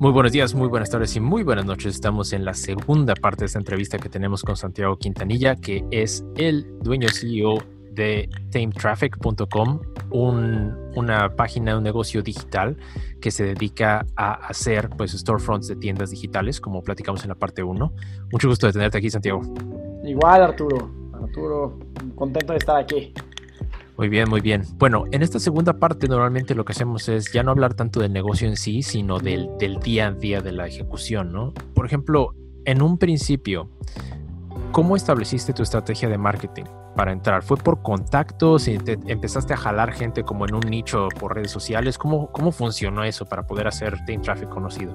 Muy buenos días, muy buenas tardes y muy buenas noches. Estamos en la segunda parte de esta entrevista que tenemos con Santiago Quintanilla, que es el dueño CEO de tametraffic.com, un, una página, un negocio digital que se dedica a hacer pues storefronts de tiendas digitales, como platicamos en la parte 1. Mucho gusto de tenerte aquí, Santiago. Igual, Arturo. Arturo, contento de estar aquí. Muy bien, muy bien. Bueno, en esta segunda parte normalmente lo que hacemos es ya no hablar tanto del negocio en sí, sino del, del día a día de la ejecución, ¿no? Por ejemplo, en un principio, ¿cómo estableciste tu estrategia de marketing para entrar? ¿Fue por contactos y te empezaste a jalar gente como en un nicho por redes sociales? ¿Cómo, cómo funcionó eso para poder hacer Team Traffic conocido?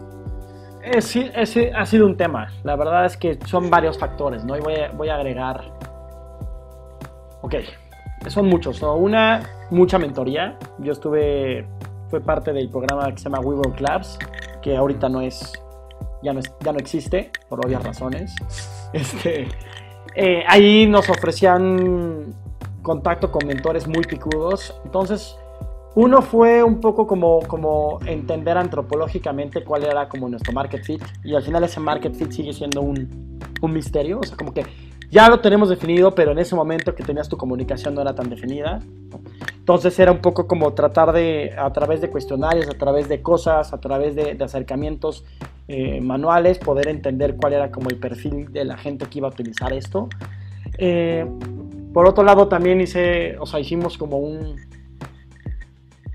Eh, sí, ese ha sido un tema. La verdad es que son varios factores, ¿no? Y voy a, voy a agregar... Ok, son muchos. ¿no? Una, mucha mentoría. Yo estuve, fue parte del programa que se llama We Work Labs, que ahorita no es, ya no, ya no existe, por obvias razones. Este, eh, ahí nos ofrecían contacto con mentores muy picudos. Entonces, uno fue un poco como, como entender antropológicamente cuál era como nuestro market fit. Y al final ese market fit sigue siendo un, un misterio. O sea, como que ya lo tenemos definido, pero en ese momento que tenías tu comunicación no era tan definida. Entonces era un poco como tratar de, a través de cuestionarios, a través de cosas, a través de, de acercamientos eh, manuales, poder entender cuál era como el perfil de la gente que iba a utilizar esto. Eh, por otro lado, también hice, o sea, hicimos como un,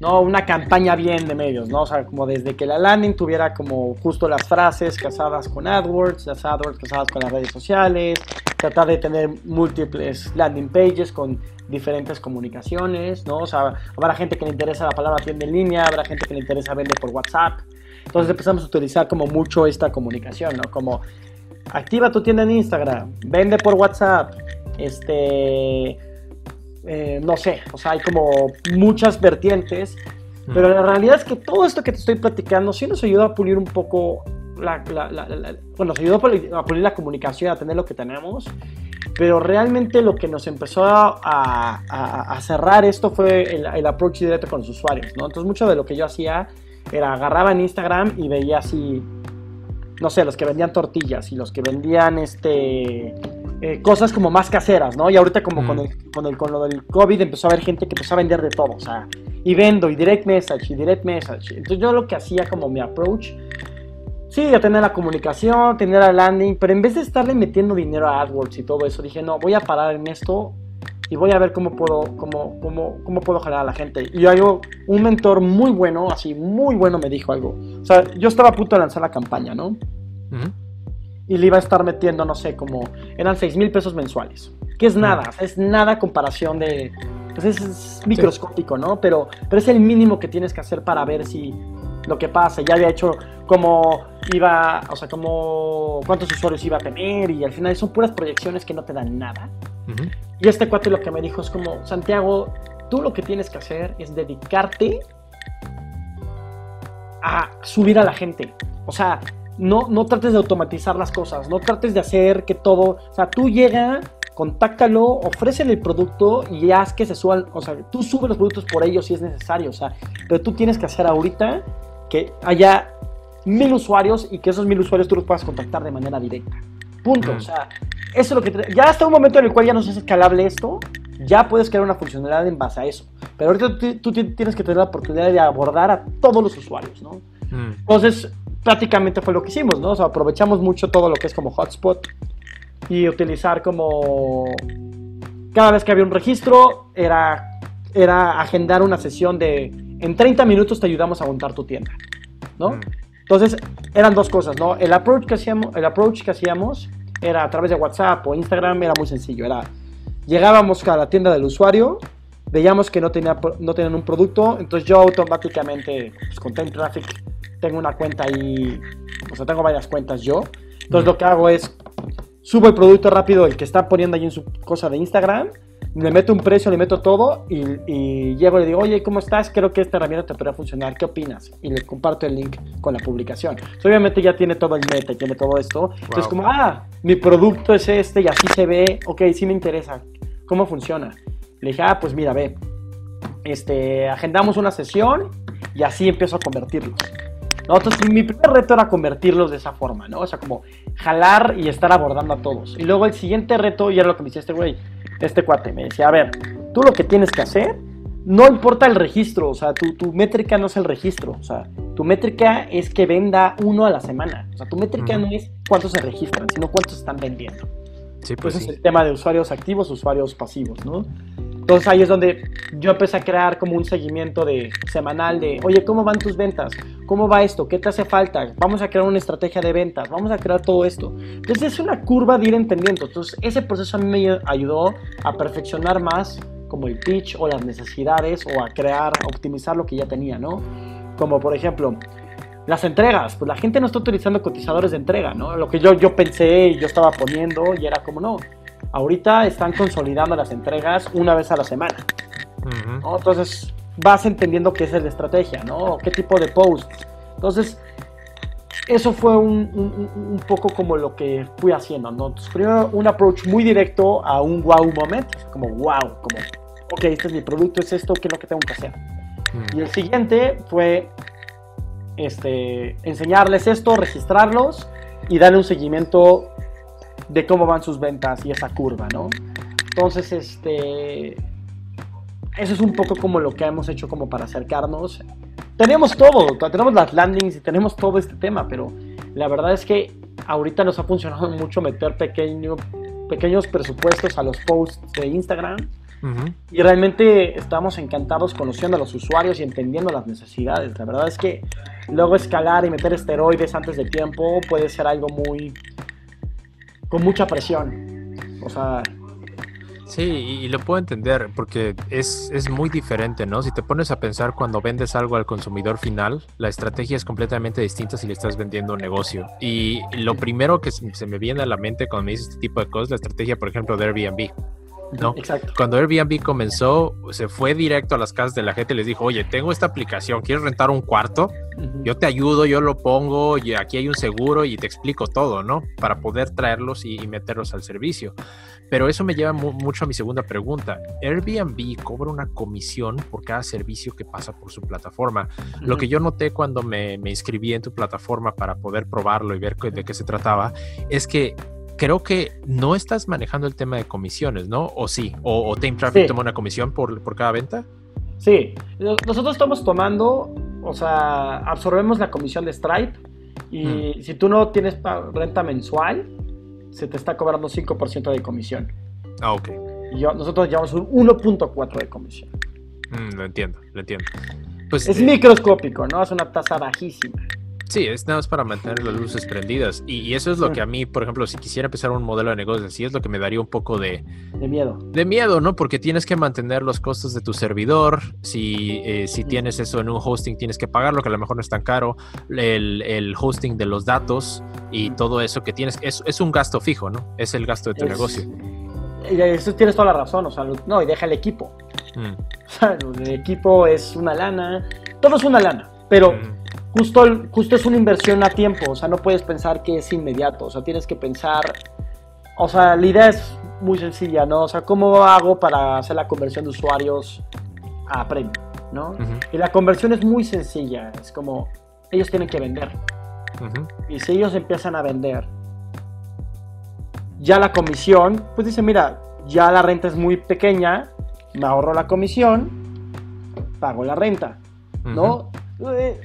¿no? Una campaña bien de medios, ¿no? O sea, como desde que la landing tuviera como justo las frases casadas con AdWords, las AdWords casadas con las redes sociales, tratar de tener múltiples landing pages con diferentes comunicaciones, ¿no? O sea, habrá gente que le interesa la palabra tienda en línea, habrá gente que le interesa vender por WhatsApp. Entonces empezamos a utilizar como mucho esta comunicación, ¿no? Como activa tu tienda en Instagram, vende por WhatsApp, este eh, no sé, o sea, hay como muchas vertientes, pero la realidad es que todo esto que te estoy platicando sí nos ayuda a pulir un poco, la, bueno, nos ayudó a pulir la comunicación, a tener lo que tenemos, pero realmente lo que nos empezó a, a, cerrar esto fue el, el, approach directo con los usuarios, ¿no? Entonces mucho de lo que yo hacía era agarraba en Instagram y veía así, no sé, los que vendían tortillas y los que vendían este eh, cosas como más caseras, ¿no? Y ahorita como con, el, con, el, con lo del COVID empezó a haber gente que empezó a vender de todo, o sea, y vendo, y direct message, y direct message. Entonces yo lo que hacía como mi approach, sí, ya tener la comunicación, tener la landing, pero en vez de estarle metiendo dinero a AdWords y todo eso, dije, no, voy a parar en esto y voy a ver cómo puedo, cómo, cómo, cómo puedo jalar a la gente. Y yo, un mentor muy bueno, así, muy bueno, me dijo algo. O sea, yo estaba a punto de lanzar la campaña, ¿no? Y le iba a estar metiendo, no sé, como eran 6 mil pesos mensuales. Que es nada, es nada comparación de... Pues es, microscópico, ¿no? Pero, pero es el mínimo que tienes que hacer para ver si lo que pasa. Ya había hecho como iba, o sea, como cuántos usuarios iba a tener y al final son puras proyecciones que no te dan nada. Y este cuate lo que me dijo es como, Santiago, tú lo que tienes que hacer es dedicarte a subir a la gente. O sea, no, no trates de automatizar las cosas, no trates de hacer que todo, o sea, tú llega, contáctalo, ofrécele el producto y haz que se suban, o sea, tú subes los productos por ellos si es necesario, o sea, pero tú tienes que hacer ahorita que haya mil usuarios y que esos mil usuarios tú los puedas contactar de manera directa. Punto, o sea, eso es lo que... ya hasta un momento en el cual ya no es escalable esto, ya puedes crear una funcionalidad en base a eso. Pero ahorita tú, tienes que tener la oportunidad de abordar a todos los usuarios, ¿no? Entonces, prácticamente fue lo que hicimos, ¿no? O sea, aprovechamos mucho todo lo que es como hotspot y utilizar como cada vez que había un registro era, era agendar una sesión de en 30 minutos te ayudamos a montar tu tienda, ¿no? Mm. Entonces eran dos cosas, ¿no? El approach que hacíamos, el approach que hacíamos era a través de WhatsApp o Instagram era muy sencillo, era llegábamos a la tienda del usuario, veíamos que no, tenía, no tenían un producto, entonces yo automáticamente pues, con Time Traffic tengo una cuenta ahí, o sea, tengo varias cuentas yo. Entonces lo que hago es, subo el producto rápido, el que está poniendo ahí en su cosa de Instagram, le meto un precio, le meto todo y, y llego y le digo, oye, ¿cómo estás? Creo que esta herramienta te podría funcionar, ¿qué opinas? Y le comparto el link con la publicación. obviamente ya tiene todo el meta, tiene todo esto. Entonces como, ah, mi producto es este y así se ve, ok, sí me interesa. ¿Cómo funciona? Le dije, ah, pues mira, ve, este, agendamos una sesión y así empiezo a convertirlos. Entonces, mi primer reto era convertirlos de esa forma, ¿no? O sea, como jalar y estar abordando a todos. Y luego el siguiente reto, y era lo que me decía este güey, este cuate, me decía, a ver, tú lo que tienes que hacer, no importa el registro, o sea, tu, tu métrica no es el registro, o sea, tu métrica es que venda uno a la semana. O sea, tu métrica no es cuántos se registran, sino cuántos están vendiendo. Sí, pues Ese es el tema de usuarios activos, usuarios pasivos, ¿no? Entonces ahí es donde yo empecé a crear como un seguimiento de semanal de, oye, ¿cómo van tus ventas? ¿Cómo va esto? ¿Qué te hace falta? Vamos a crear una estrategia de ventas, vamos a crear todo esto. Entonces es una curva de ir entendiendo. Entonces ese proceso a mí me ayudó a perfeccionar más como el pitch o las necesidades o a crear, a optimizar lo que ya tenía, ¿no? Como por ejemplo, las entregas, pues la gente no está utilizando cotizadores de entrega, ¿no? Lo que yo, yo pensé y yo estaba poniendo y era como, no, ahorita están consolidando las entregas una vez a la semana. ¿no? Entonces vas entendiendo qué es la estrategia, ¿no? ¿Qué tipo de post? Entonces, eso fue un, un, un, poco como lo que fui haciendo, ¿no? Entonces, primero un approach muy directo a un wow moment, como wow, como, ok, este es mi producto, es esto, ¿qué es lo que tengo que hacer? Y el siguiente fue este, enseñarles esto, registrarlos y darle un seguimiento de cómo van sus ventas y esa curva, ¿no? Entonces, este, eso es un poco como lo que hemos hecho como para acercarnos. Tenemos todo, tenemos las landings y tenemos todo este tema, pero la verdad es que ahorita nos ha funcionado mucho meter pequeño, pequeños presupuestos a los posts de Instagram. Uh -huh. Y realmente estamos encantados conociendo a los usuarios y entendiendo las necesidades. La verdad es que luego escalar y meter esteroides antes de tiempo puede ser algo muy con mucha presión. O sea, Sí, y, lo puedo entender porque es, es, muy diferente, ¿no? Si te pones a pensar cuando vendes algo al consumidor final, la estrategia es completamente distinta si le estás vendiendo un negocio. Y lo primero que se me viene a la mente cuando me dices este tipo de cosas, la estrategia, por ejemplo, de Airbnb. ¿No? Exacto. Cuando Airbnb comenzó, se fue directo a las casas de la gente y les dijo, oye, tengo esta aplicación, ¿quieres rentar un cuarto? Uh -huh. Yo te ayudo, yo lo pongo, y aquí hay un seguro y te explico todo, ¿no? Para poder traerlos y, y meterlos al servicio. Pero eso me lleva mu mucho a mi segunda pregunta. Airbnb cobra una comisión por cada servicio que pasa por su plataforma. Uh -huh. Lo que yo noté cuando me, me inscribí en tu plataforma para poder probarlo y ver de qué se trataba, es que creo que no estás manejando el tema de comisiones, ¿no? ¿O sí? ¿O, o Tame Traffic sí. toma una comisión por, por cada venta? Sí, nosotros estamos tomando, o sea, absorbemos la comisión de Stripe y mm. si tú no tienes renta mensual, se te está cobrando 5% de comisión. Ah, ok. Y yo, nosotros llevamos un 1.4 de comisión. Mm, lo entiendo, lo entiendo. Pues, es eh, microscópico, ¿no? Es una tasa bajísima. Sí, es nada más para mantener las luces prendidas. Y, y, eso es lo que a mí, por ejemplo, si quisiera empezar un modelo de negocio así, es lo que me daría un poco de... De miedo. De miedo, ¿no? Porque tienes que mantener los costos de tu servidor. Si, eh, si tienes eso en un hosting, tienes que pagarlo, que a lo mejor no es tan caro. El, el hosting de los datos y todo eso que tienes, es, es un gasto fijo, ¿no? Es el gasto de tu es, negocio. Y eso tienes toda la razón, o sea, no, y deja el equipo. Mm. O sea, el equipo es una lana, todo es una lana, pero... Mm justo, justo es una inversión a tiempo, o sea, no puedes pensar que es inmediato, o sea, tienes que pensar, o sea, la idea es muy sencilla, ¿no? O sea, ¿cómo hago para hacer la conversión de usuarios a premium, ¿no? Uh -huh. Y la conversión es muy sencilla, es como, ellos tienen que vender. Uh -huh. Y si ellos empiezan a vender, ya la comisión, pues dice, mira, ya la renta es muy pequeña, me ahorro la comisión, pago la renta, ¿no? Uh -huh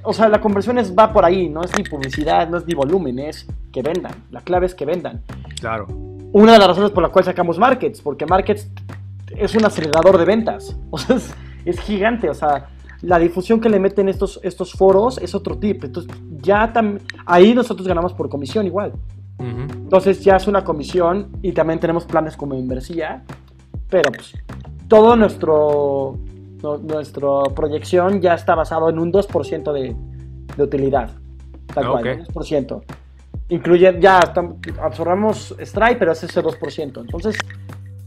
o sea, la conversión es, va por ahí, no es ni publicidad, no es ni volumen, es que vendan. La clave es que vendan. Claro. Una de las razones por la cual sacamos Markets, porque Markets es un acelerador de ventas. O sea, es, es gigante. O sea, la difusión que le meten estos, estos foros es otro tipo. Entonces, ya ahí nosotros ganamos por comisión igual. Uh -huh. Entonces, ya es una comisión y también tenemos planes como inversión. Pero, pues, todo nuestro nuestra proyección ya está basado en un 2% de, de, utilidad. Tal cual, okay. 2%. Incluye, ya absorbamos Stripe, pero es ese 2%. Entonces,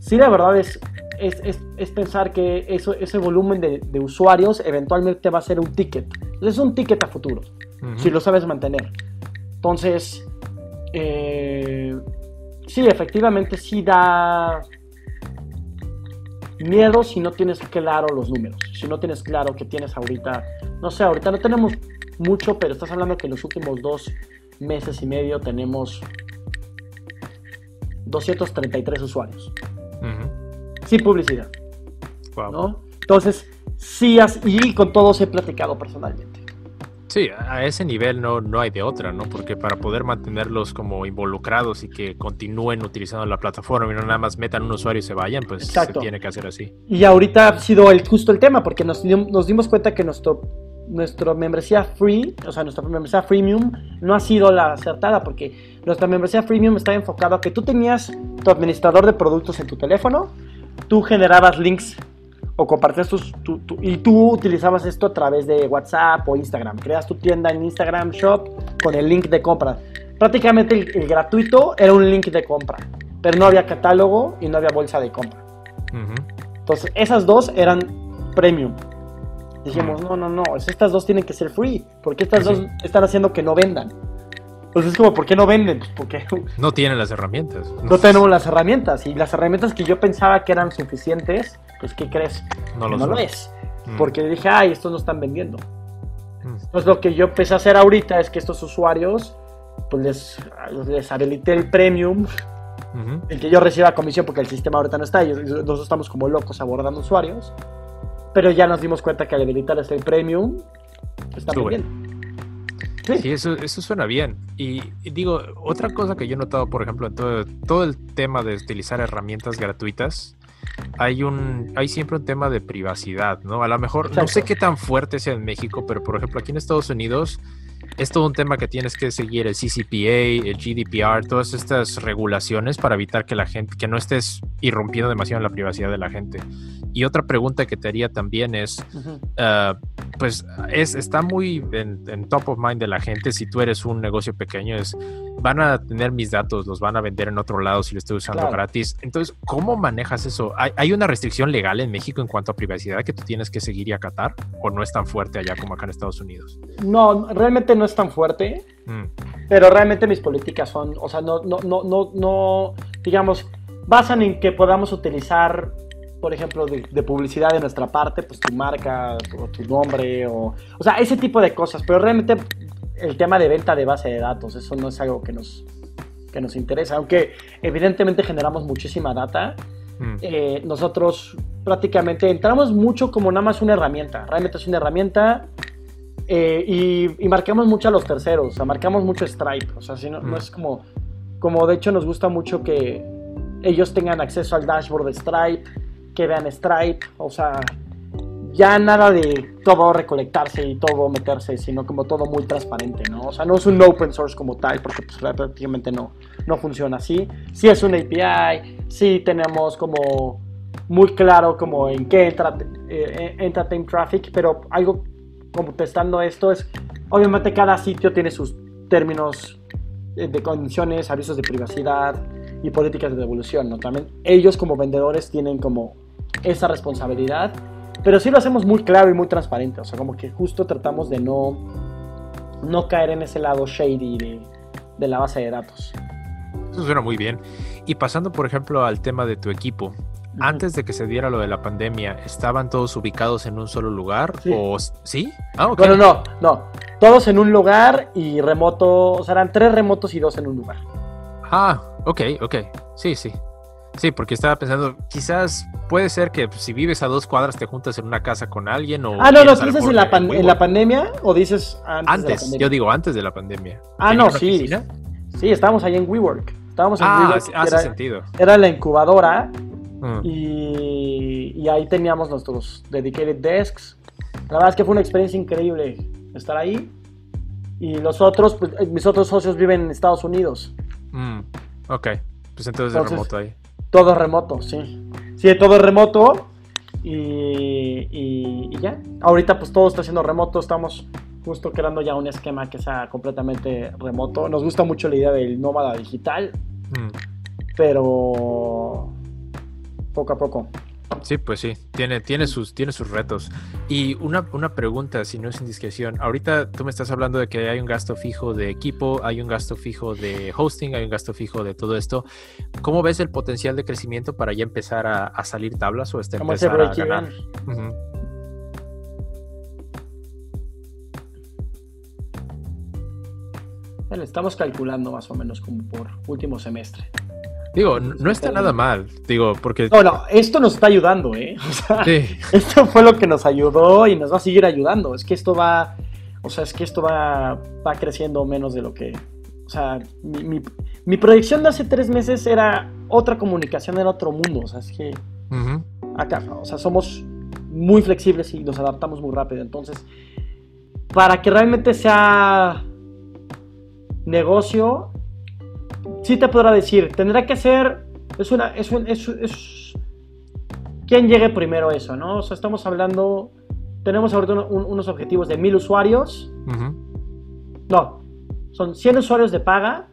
sí, la verdad es, es, es, es pensar que eso, ese volumen de, de, usuarios eventualmente va a ser un ticket. Es un ticket a futuro, uh -huh. si lo sabes mantener. Entonces, eh, sí, efectivamente, sí da miedo si no tienes claro los números, si no tienes claro que tienes ahorita, no sé, ahorita no tenemos mucho, pero estás hablando que en los últimos dos meses y medio tenemos 233 usuarios. Sin publicidad. ¿no? Entonces, sí, y con todos he platicado personalmente. Sí, a ese nivel no, no hay de otra, ¿no? Porque para poder mantenerlos como involucrados y que continúen utilizando la plataforma y no nada más metan un usuario y se vayan, pues se tiene que hacer así. Y ahorita ha sido el, justo el tema, porque nos, nos dimos cuenta que nuestro nuestra membresía free, o sea, nuestra membresía freemium no ha sido la acertada porque nuestra membresía freemium está enfocada a que tú tenías tu administrador de productos en tu teléfono, tú generabas links o compartías tus, y tú utilizabas esto a través de WhatsApp o Instagram. Creas tu tienda en Instagram Shop con el link de compra. Prácticamente el, gratuito era un link de compra, pero no había catálogo y no había bolsa de compra. Entonces, esas dos eran premium. Dijimos, no, no, no, estas dos tienen que ser free, porque estas dos están haciendo que no vendan. Entonces es como, ¿por qué no venden? Pues porque no tienen las herramientas. No, tenemos las herramientas. Y las herramientas que yo pensaba que eran suficientes, pues ¿qué crees? No, lo, no es. Mm. Porque dije, ay, estos no están vendiendo. Mm. Entonces lo que yo empecé a hacer ahorita es que estos usuarios, pues les, les habilité el premium, el que yo reciba comisión porque el sistema ahorita no está. Y nosotros estamos como locos abordando usuarios. Pero ya nos dimos cuenta que al habilitarles el premium, está muy bien. Sí, eso, eso suena bien. Y, digo, otra cosa que yo he notado, por ejemplo, en todo, todo el tema de utilizar herramientas gratuitas, hay un hay siempre un tema de privacidad, ¿no? A lo mejor no sé qué tan fuerte sea en México, pero por ejemplo aquí en Estados Unidos es todo un tema que tienes que seguir el CCPA, el GDPR, todas estas regulaciones para evitar que la gente que no estés irrumpiendo demasiado en la privacidad de la gente. Y otra pregunta que te haría también es, ah, pues es, está muy en, top of mind de la gente si tú eres un negocio pequeño, es, van a tener mis datos, los van a vender en otro lado si lo estoy usando gratis. Entonces, ¿cómo manejas eso? ¿Hay, una restricción legal en México en cuanto a privacidad que tú tienes que seguir y acatar? ¿O no es tan fuerte allá como acá en Estados Unidos? No, realmente no es tan fuerte, mm. pero realmente mis políticas son, o sea, no, no, no, no, no digamos, basan en que podamos utilizar por ejemplo, de, publicidad de nuestra parte, pues tu marca o tu nombre, o, o sea, ese tipo de cosas. Pero realmente el tema de venta de base de datos, eso no es algo que nos, que nos interesa. Aunque evidentemente generamos muchísima data, mm. eh, nosotros prácticamente entramos mucho como nada más una herramienta. Realmente es una herramienta eh, y, y, marcamos mucho a los terceros, o sea, marcamos mucho Stripe. O sea, si no, no mm. es como, como de hecho nos gusta mucho que ellos tengan acceso al dashboard de Stripe que vean Stripe, o sea, ya nada de todo recolectarse y todo meterse, sino como todo muy transparente, ¿no? O sea, no es un open source como tal, porque pues, prácticamente no, no funciona así. Sí es un API, sí tenemos como muy claro como en qué entra, eh, entra Time Traffic, pero algo como testando esto es, obviamente cada sitio tiene sus términos de condiciones, avisos de privacidad y políticas de devolución, ¿no? También ellos como vendedores tienen como esa responsabilidad, pero sí lo hacemos muy claro y muy transparente, o sea, como que justo tratamos de no, no caer en ese lado shady de, de la base de datos. Eso suena muy bien. Y pasando, por ejemplo, al tema de tu equipo, antes de que se diera lo de la pandemia, ¿estaban todos ubicados en un solo lugar? Sí. ¿O sí? Ah, Bueno, no, no. Todos en un lugar y remoto, o sea, eran tres remotos y dos en un lugar. Ah, ok, ok. Sí, sí. Sí, porque estaba pensando, quizás puede ser que si vives a dos cuadras te juntas en una casa con alguien o... Ah, no, no, dices en la, en la, pandemia o dices antes? Antes, yo digo antes de la pandemia. Ah, no, sí. Sí, estábamos ahí en WeWork. Estábamos en ah, WeWork. hace era, sentido. Era la incubadora mm. y, y, ahí teníamos nuestros dedicated desks. La verdad es que fue una experiencia increíble estar ahí. Y los otros, pues, eh, mis otros socios viven en Estados Unidos. Mm, ok, pues entonces, entonces remoto ahí. Todo remoto, sí. Sí, todo remoto. Y, ya. Ahorita pues todo está siendo remoto. Estamos justo creando ya un esquema que sea completamente remoto. Nos gusta mucho la idea del nómada digital. Mm. Pero poco a poco. Sí, pues sí, tiene, tiene, sus, tiene sus retos. Y una, una pregunta, si no es indiscreción. Ahorita tú me estás hablando de que hay un gasto fijo de equipo, hay un gasto fijo de hosting, hay un gasto fijo de todo esto. ¿Cómo ves el potencial de crecimiento para ya empezar a, salir tablas o hasta empezar a ganar? Bueno, estamos calculando más o menos como por último semestre. Digo, no está nada mal, digo, porque... No, no, esto nos está ayudando, ¿eh? O sea, esto fue lo que nos ayudó y nos va a seguir ayudando. Es que esto va, o sea, es que esto va, va creciendo menos de lo que... O sea, mi, mi, proyección de hace tres meses era otra comunicación en otro mundo. O sea, es que acá, o sea, somos muy flexibles y nos adaptamos muy rápido. Entonces, para que realmente sea negocio, sí te podrá decir, tendrá que ser, es una, es, es, es quién llegue primero a eso, ¿no? O sea, estamos hablando, tenemos ahorita unos objetivos de mil usuarios. No, son 100 usuarios de paga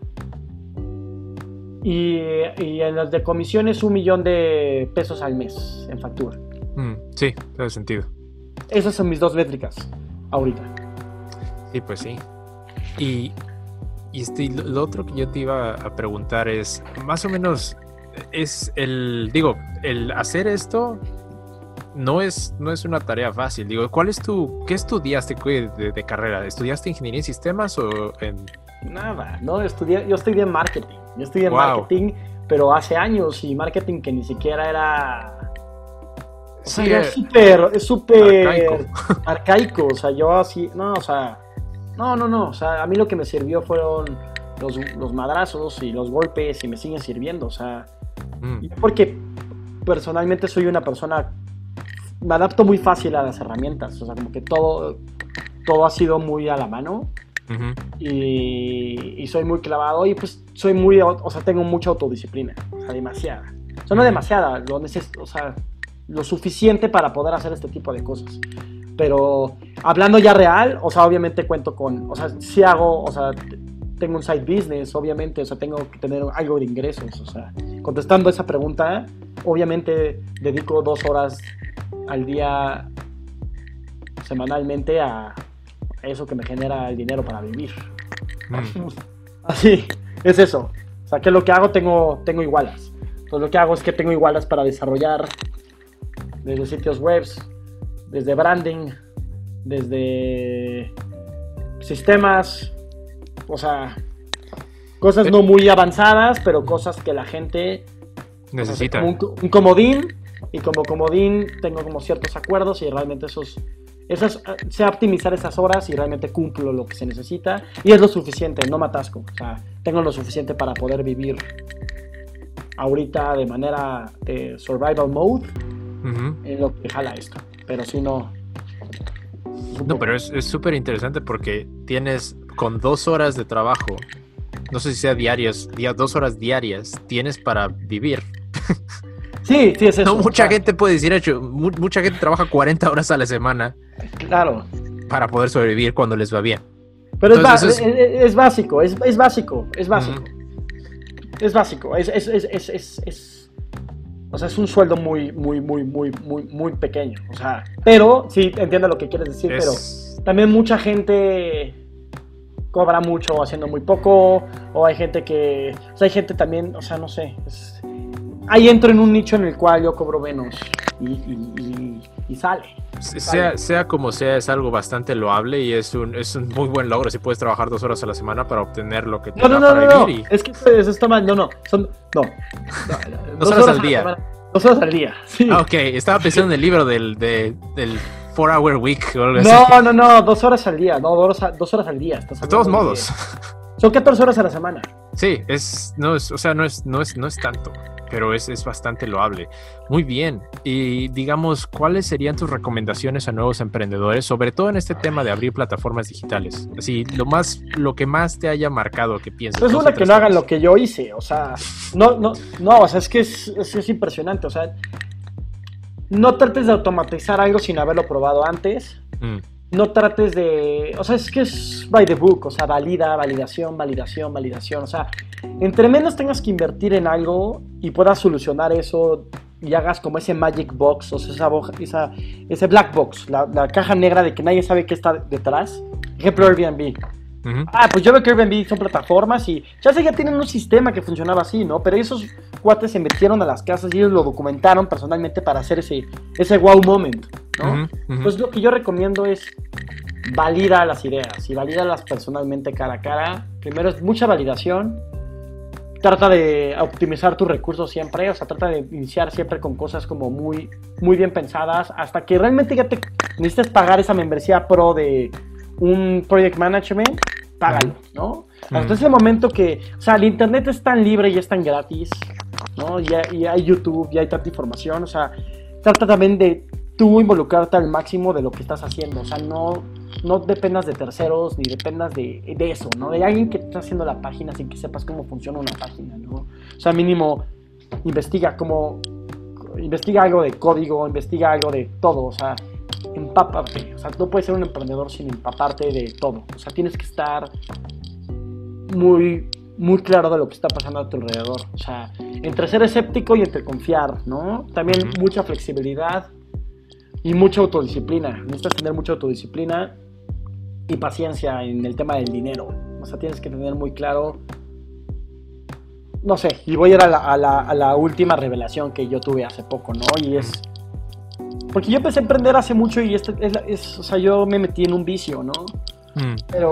y, en los de comisiones un millón de pesos al mes en factura. Mm, sí, tiene sentido. Esas son mis dos métricas ahorita. Sí, pues sí. Y y este, lo otro que yo te iba a preguntar es, más o menos, es el, digo, el hacer esto no es, no es una tarea fácil. Digo, ¿cuál es tu, qué estudiaste de, carrera? ¿Estudiaste ingeniería en sistemas o en...? Nada, no, estudié, yo estudié marketing. Yo estudié marketing, pero hace años y marketing que ni siquiera era... O sea, sí, era súper, es súper arcaico. arcaico. O sea, yo así, no, o sea no, no, no. O sea, a mí lo que me sirvió fueron los, madrazos y los golpes y me siguen sirviendo. O sea, mm. porque personalmente soy una persona. Me adapto muy fácil a las herramientas. O sea, como que todo, todo ha sido muy a la mano. y, soy muy clavado y pues soy muy, o sea, tengo mucha autodisciplina, o sea, demasiada. O sea, no demasiada, lo, o sea, lo suficiente para poder hacer este tipo de cosas. Pero hablando ya real, o sea, obviamente cuento con, o sea, si hago, o sea, tengo un side business, obviamente, o sea, tengo que tener algo de ingresos, o sea, contestando esa pregunta, obviamente dedico dos horas al día semanalmente a eso que me genera el dinero para vivir. Mm. Así, es eso. O sea, que lo que hago tengo, tengo igualas. Entonces lo que hago es que tengo igualas para desarrollar desde sitios webs, desde branding, desde sistemas, o sea, cosas no muy avanzadas, pero cosas que la gente necesita. un, comodín, y como comodín tengo como ciertos acuerdos y realmente esos, esas, sé optimizar esas horas y realmente cumplo lo que se necesita y es lo suficiente, no me atasco, o sea, tengo lo suficiente para poder vivir ahorita de manera de survival mode en lo que jala esto pero si no. No, pero es súper interesante porque tienes con dos horas de trabajo, no sé si sea diarias, dos horas diarias, tienes para vivir. Sí, sí, es eso. No, mucha gente puede decir, hecho, mucha gente trabaja 40 horas a la semana. Claro. Para poder sobrevivir cuando les va bien. Pero es, es, básico, es, básico, es básico. Es básico, es, es o sea, es un sueldo muy, muy, muy, muy, muy, muy pequeño. O sea, pero sí entiendo lo que quieres decir, pero también mucha gente cobra mucho haciendo muy poco, o hay gente que, o sea, hay gente también, o sea, no sé, ahí entro en un nicho en el cual yo cobro menos y, sale. Sea, sea como sea, es algo bastante loable y es un, es un muy buen logro si puedes trabajar dos horas a la semana para obtener lo que te no, no, no, no, Es que eso está mal, no, no, son, no. dos, horas, al día. dos horas al día, sí. Ah, ok, estaba pensando en el libro del, de, del Four Hour Week o algo No, no, no, dos horas al día, no, dos, horas, dos horas al día. de todos modos. Son 14 horas a la semana. Sí, es, no es, o sea, no es, no es, no es tanto pero es, es, bastante loable. Muy bien. Y digamos, ¿cuáles serían tus recomendaciones a nuevos emprendedores, sobre todo en este tema de abrir plataformas digitales? Así, lo más, lo que más te haya marcado que piensas. Es una que no hagan lo que yo hice, o sea, no, no, no, o sea, es que es, es, impresionante, o sea, no trates de automatizar algo sin haberlo probado antes. Mm no trates de, o sea, es que es by the book, o sea, valida, validación, validación, validación, o sea, entre menos tengas que invertir en algo y puedas solucionar eso y hagas como ese magic box, o sea, esa, esa- ese black box, la, la caja negra de que nadie sabe qué está detrás. Ejemplo Airbnb. Ah, pues yo veo que Airbnb son plataformas y ya sé, ya tienen un sistema que funcionaba así, ¿no? Pero esos cuates se metieron a las casas y ellos lo documentaron personalmente para hacer ese, ese wow moment, ¿no? Pues lo que yo recomiendo es valida las ideas y valídalas personalmente cara a cara. Primero es mucha validación. Trata de optimizar tus recursos siempre, o sea, trata de iniciar siempre con cosas como muy, muy bien pensadas, hasta que realmente ya te necesites pagar esa membresía pro de un project management, págalo, ¿no? Hasta ese momento que, o sea, el internet es tan libre y es tan gratis, ¿no? Y y hay YouTube, y hay tanta información, o sea, trata también de tú involucrarte al máximo de lo que estás haciendo, o sea, no, no dependas de terceros ni dependas de, de eso, ¿no? De alguien que está haciendo la página sin que sepas cómo funciona una página, ¿no? O sea, mínimo investiga cómo, investiga algo de código, investiga algo de todo, o sea, empápate, o sea, no puedes ser un emprendedor sin empaparte de todo, o sea, tienes que estar muy, muy claro de lo que está pasando a tu alrededor. O sea, entre ser escéptico y entre confiar, ¿no? También mucha flexibilidad y mucha autodisciplina. Necesitas tener mucha autodisciplina y paciencia en el tema del dinero. O sea, tienes que tener muy claro. No sé, y voy a ir a la, a la- a la última revelación que yo tuve hace poco, ¿no? Y es. Porque yo empecé a emprender hace mucho y este es, es- o sea, yo me metí en un vicio, ¿no? Mm, Pero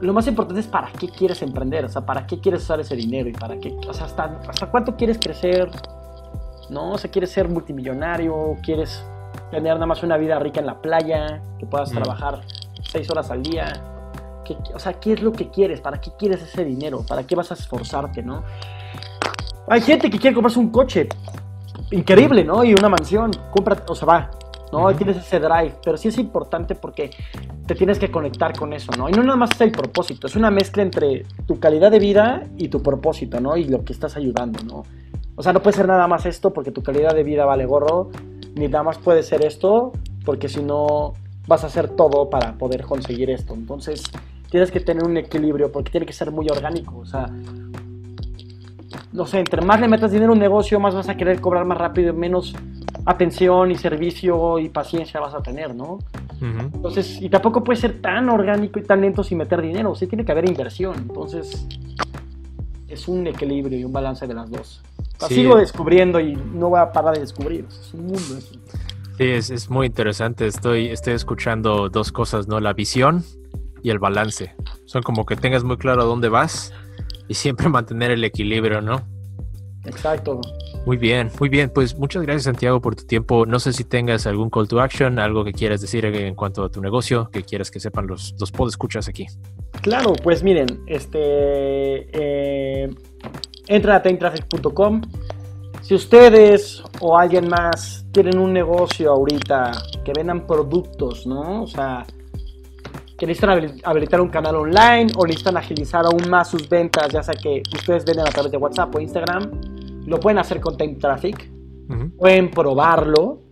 lo más importante es para qué quieres emprender, o sea, para qué quieres usar ese dinero y para qué, o sea, hasta, hasta cuánto quieres crecer, ¿no? O sea, quieres ser multimillonario, quieres tener nada más una vida rica en la playa, que puedas Mm. trabajar seis horas al día. ¿Qué- o sea, ¿qué es lo que quieres? ¿Para qué quieres ese dinero? ¿Para qué vas a esforzarte, no? Hay gente que quiere comprarse un coche increíble, ¿no? Y una mansión, compra, o sea, va, ¿no? Ujú. Tienes ese drive, pero sí es importante porque te tienes que conectar con eso, ¿no? Y no nada más es el propósito, es una mezcla entre tu calidad de vida y tu propósito, ¿no? Y lo que estás ayudando, ¿no? O sea, no puede ser nada más esto porque tu calidad de vida vale gorro, ni nada más puede ser esto porque si no vas a hacer todo para poder conseguir esto. Entonces, tienes que tener un equilibrio porque tiene que ser muy orgánico, o sea, no sé, entre más le metas dinero a un negocio, más vas a querer cobrar más rápido, menos atención y servicio y paciencia vas a tener, ¿no? Entonces, y tampoco puede ser tan orgánico y tan lento sin meter dinero, sí tiene que haber inversión, entonces es un equilibrio y un balance de las dos. La Sí. Sigo descubriendo y no voy a parar de descubrir, es un mundo eso. Sí, es, es muy interesante. Estoy, estoy escuchando dos cosas, ¿no? La visión y el balance. Son como que tengas muy claro a dónde vas y siempre mantener el equilibrio, ¿no? Exacto. Muy bien, muy bien. Pues muchas gracias, Santiago, por tu tiempo. No sé si tengas algún call to action, algo que quieras decir en cuanto a tu negocio, que quieras que sepan los, los escuchas aquí. Claro, pues miren, este eh, entra a timetraffic.com. Si ustedes o alguien más tienen un negocio ahorita que vendan productos, ¿no? O sea, que necesitan habil- habilitar un canal online o necesitan agilizar aún más sus ventas, ya sea que ustedes venden a través de WhatsApp o Instagram, lo pueden hacer con Time Traffic Ujú. pueden probarlo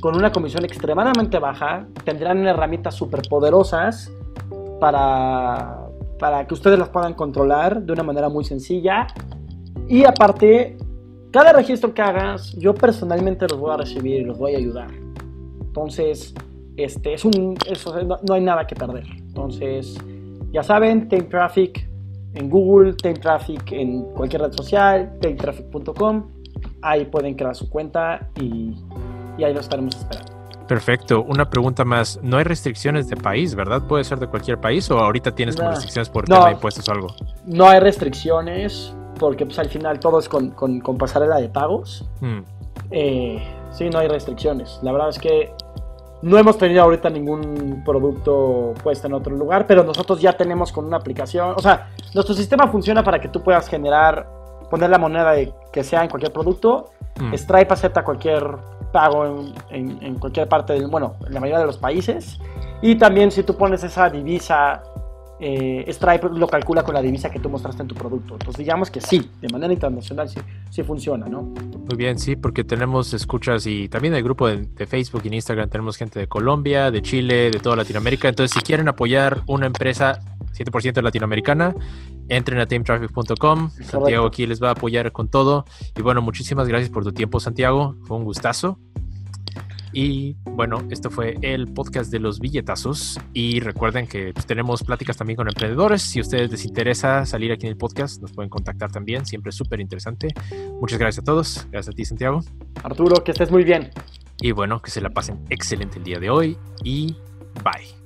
con una comisión extremadamente baja, tendrán herramientas súper poderosas para, para que ustedes las puedan controlar de una manera muy sencilla. Y aparte, cada registro que hagas, yo personalmente los voy a recibir y los voy a ayudar. Entonces, este, es un, no, no hay nada que perder. Entonces, ya saben, Time Traffic en Google, Time Traffic en cualquier red social, timetraffic.com. Ahí pueden crear su cuenta y, y ahí lo estaremos esperando. Perfecto. Una pregunta más. No hay restricciones de país, ¿verdad? Puede ser de cualquier país o ahorita tienes como restricciones por No. tema de impuestos o algo. No hay restricciones porque pues, al final todo es con, con, con pasarela de pagos. Mm, Eh, sí, no hay restricciones. La verdad es que no hemos tenido ahorita ningún producto puesto en otro lugar, pero nosotros ya tenemos con una aplicación. O sea, nuestro sistema funciona para que tú puedas generar, poner la moneda de, que sea en cualquier producto. mm. Stripe acepta cualquier pago en, en- en cualquier parte del, bueno, en la mayoría de los países. Y también si tú pones esa divisa, eh, Stripe lo calcula con la divisa que tú mostraste en tu producto. Entonces digamos que sí, de manera internacional sí, sí funciona, ¿no? Muy bien, sí, porque tenemos escuchas y también el grupo de, de Facebook y en Instagram tenemos gente de Colombia, de Chile, de toda Latinoamérica. Entonces, si quieren apoyar una empresa 100% latinoamericana, entren a teamtraffic.com. Santiago aquí les va a apoyar con todo. Y bueno, muchísimas gracias por tu tiempo, Santiago. Fue un gustazo. Y bueno, esto fue el podcast de los billetazos. Y recuerden que pues, tenemos pláticas también con emprendedores. Si a ustedes les interesa salir aquí en el podcast, nos pueden contactar también. Siempre es súper interesante. Muchas gracias a todos. Gracias a ti, Santiago. Arturo, que estés muy bien. Y bueno, que se la pasen excelente el día de hoy. Y bye.